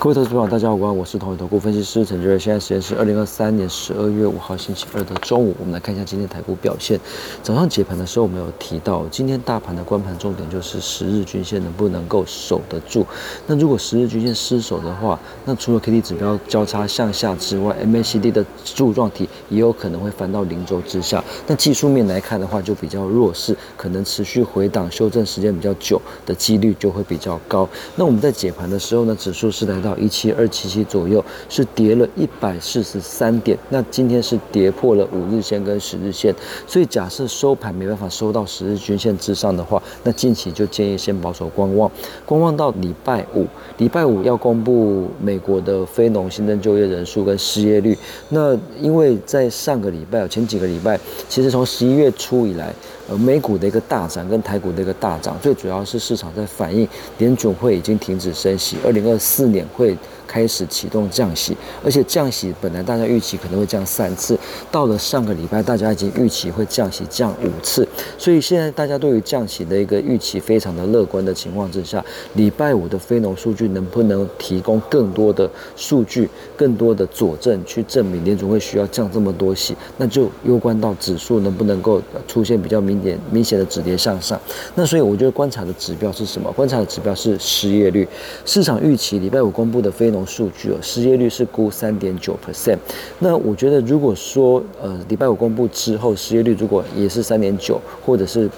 各位投资朋友，大家好，我是同一投顾分析师陈杰瑞。现在时间是二零二三年十二月五号星期二的中午，我们来看一下今天台股表现。早上解盘的时候，我们有提到，今天大盘的关盘重点就是十日均线能不能够守得住。那如果十日均线失守的话，那除了 K D 指标交叉向下之外，M A C D 的柱状体也有可能会翻到零轴之下。那技术面来看的话，就比较弱势，可能持续回档修正时间比较久的几率就会比较高。那我们在解盘的时候呢，指数是来到。一七二七七左右是跌了一百四十三点，那今天是跌破了五日线跟十日线，所以假设收盘没办法收到十日均线之上的话，那近期就建议先保守观望，观望到礼拜五，礼拜五要公布美国的非农新增就业人数跟失业率，那因为在上个礼拜前几个礼拜，其实从十一月初以来。而，美股的一个大涨跟台股的一个大涨，最主要是市场在反映联准会已经停止升息，二零二四年会。开始启动降息，而且降息本来大家预期可能会降三次，到了上个礼拜大家已经预期会降息降五次，所以现在大家对于降息的一个预期非常的乐观的情况之下，礼拜五的非农数据能不能提供更多的数据、更多的佐证去证明联储会需要降这么多息，那就攸关到指数能不能够出现比较明显明显的止跌向上。那所以我觉得观察的指标是什么？观察的指标是失业率，市场预期礼拜五公布的非农。数据哦，失业率是估三点九 percent。那我觉得，如果说呃礼拜五公布之后，失业率如果也是三点九，或者是。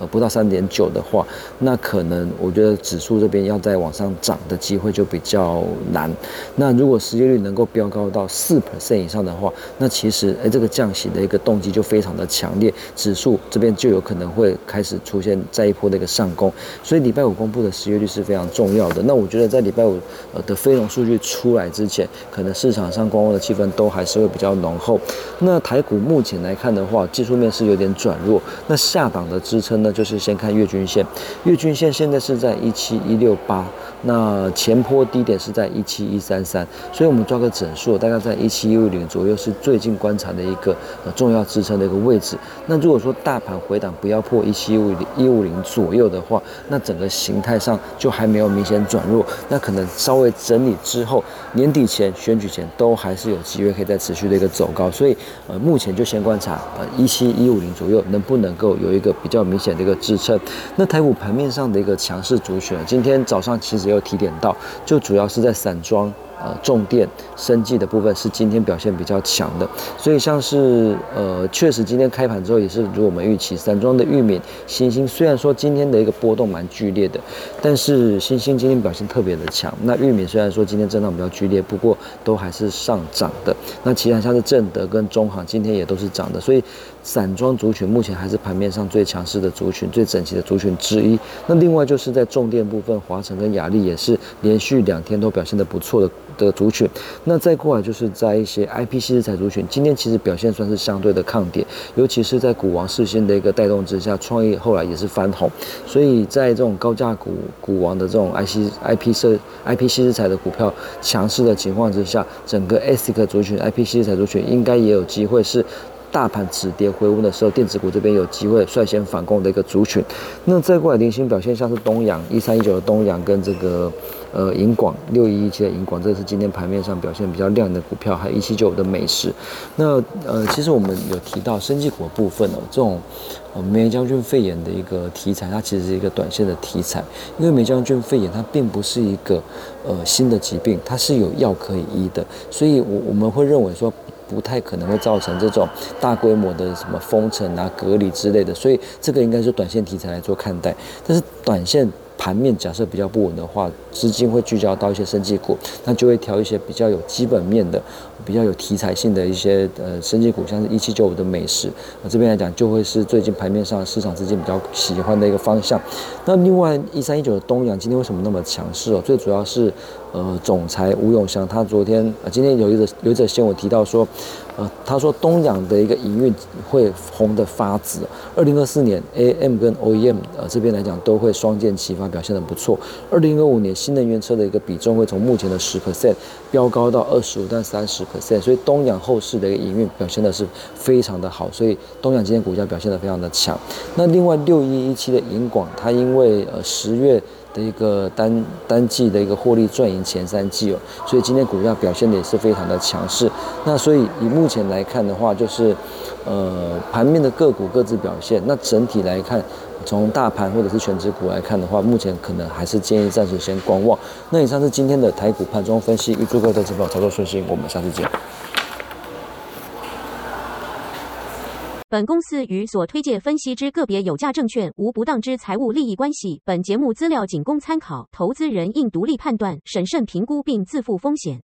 呃，不到三点九的话，那可能我觉得指数这边要再往上涨的机会就比较难。那如果失业率能够飙高到四 percent 以上的话，那其实哎，这个降息的一个动机就非常的强烈，指数这边就有可能会开始出现再一波的一个上攻。所以礼拜五公布的失业率是非常重要的。那我觉得在礼拜五呃的非农数据出来之前，可能市场上观望的气氛都还是会比较浓厚。那台股目前来看的话，技术面是有点转弱，那下档的支撑呢？就是先看月均线，月均线现在是在一七一六八，那前坡低点是在一七一三三，所以我们抓个整数，大概在一七一五零左右是最近观察的一个重要支撑的一个位置。那如果说大盘回档不要破一七一五零一五零左右的话，那整个形态上就还没有明显转弱，那可能稍微整理之后，年底前选举前都还是有机会可以再持续的一个走高。所以呃目前就先观察呃一七一五零左右能不能够有一个比较明显。一个支撑，那台股盘面上的一个强势主选，今天早上其实有提点到，就主要是在散装。呃，重电、生技的部分是今天表现比较强的，所以像是呃，确实今天开盘之后也是如我们预期，散装的玉米、新兴虽然说今天的一个波动蛮剧烈的，但是新兴今天表现特别的强。那玉米虽然说今天震荡比较剧烈，不过都还是上涨的。那其他像是正德跟中行今天也都是涨的，所以散装族群目前还是盘面上最强势的族群、最整齐的族群之一。那另外就是在重电部分，华晨跟雅丽也是连续两天都表现的不错的。的族群，那再过来就是在一些 I P C 资材族群，今天其实表现算是相对的抗跌，尤其是在股王视线的一个带动之下，创意后来也是翻红，所以在这种高价股股王的这种 I C I P 设 I P C 资材的股票强势的情况之下，整个 S I C 族群 I P C 资材族群应该也有机会是。大盘止跌回温的时候，电子股这边有机会率先反攻的一个族群。那再过来，零星表现像是东阳一三一九的东阳跟这个呃银广六一一七的银广，这是今天盘面上表现比较亮的股票，还有一七九的美食。那呃，其实我们有提到生技股的部分哦，这种呃梅将军肺炎的一个题材，它其实是一个短线的题材，因为梅将军肺炎它并不是一个呃新的疾病，它是有药可以医的，所以我我们会认为说。不太可能会造成这种大规模的什么封城啊、隔离之类的，所以这个应该是短线题材来做看待。但是短线盘面假设比较不稳的话，资金会聚焦到一些升绩股，那就会挑一些比较有基本面的、比较有题材性的一些呃升绩股，像是一七九五的美食，啊这边来讲就会是最近盘面上市场资金比较喜欢的一个方向。那另外一三一九的东阳今天为什么那么强势哦？最主要是。呃，总裁吴永祥他昨天啊，今天有一则有一则新闻提到说，呃，他说东阳的一个营运会红的发紫，二零二四年 AM 跟 OEM 呃这边来讲都会双剑齐发，表现的不错。二零二五年新能源车的一个比重会从目前的十 percent 飙高到二十五到三十 percent，所以东阳后市的一个营运表现的是非常的好，所以东阳今天股价表现的非常的强。那另外六一一七的银广，它因为呃十月。的一个单单季的一个获利赚赢前三季哦，所以今天股价表现的也是非常的强势。那所以以目前来看的话，就是呃盘面的个股各自表现。那整体来看，从大盘或者是全指股来看的话，目前可能还是建议暂时先观望。那以上是今天的台股盘中分析，预祝各位投资者操作顺心，我们下次见。本公司与所推介分析之个别有价证券无不当之财务利益关系。本节目资料仅供参考，投资人应独立判断、审慎评估并自负风险。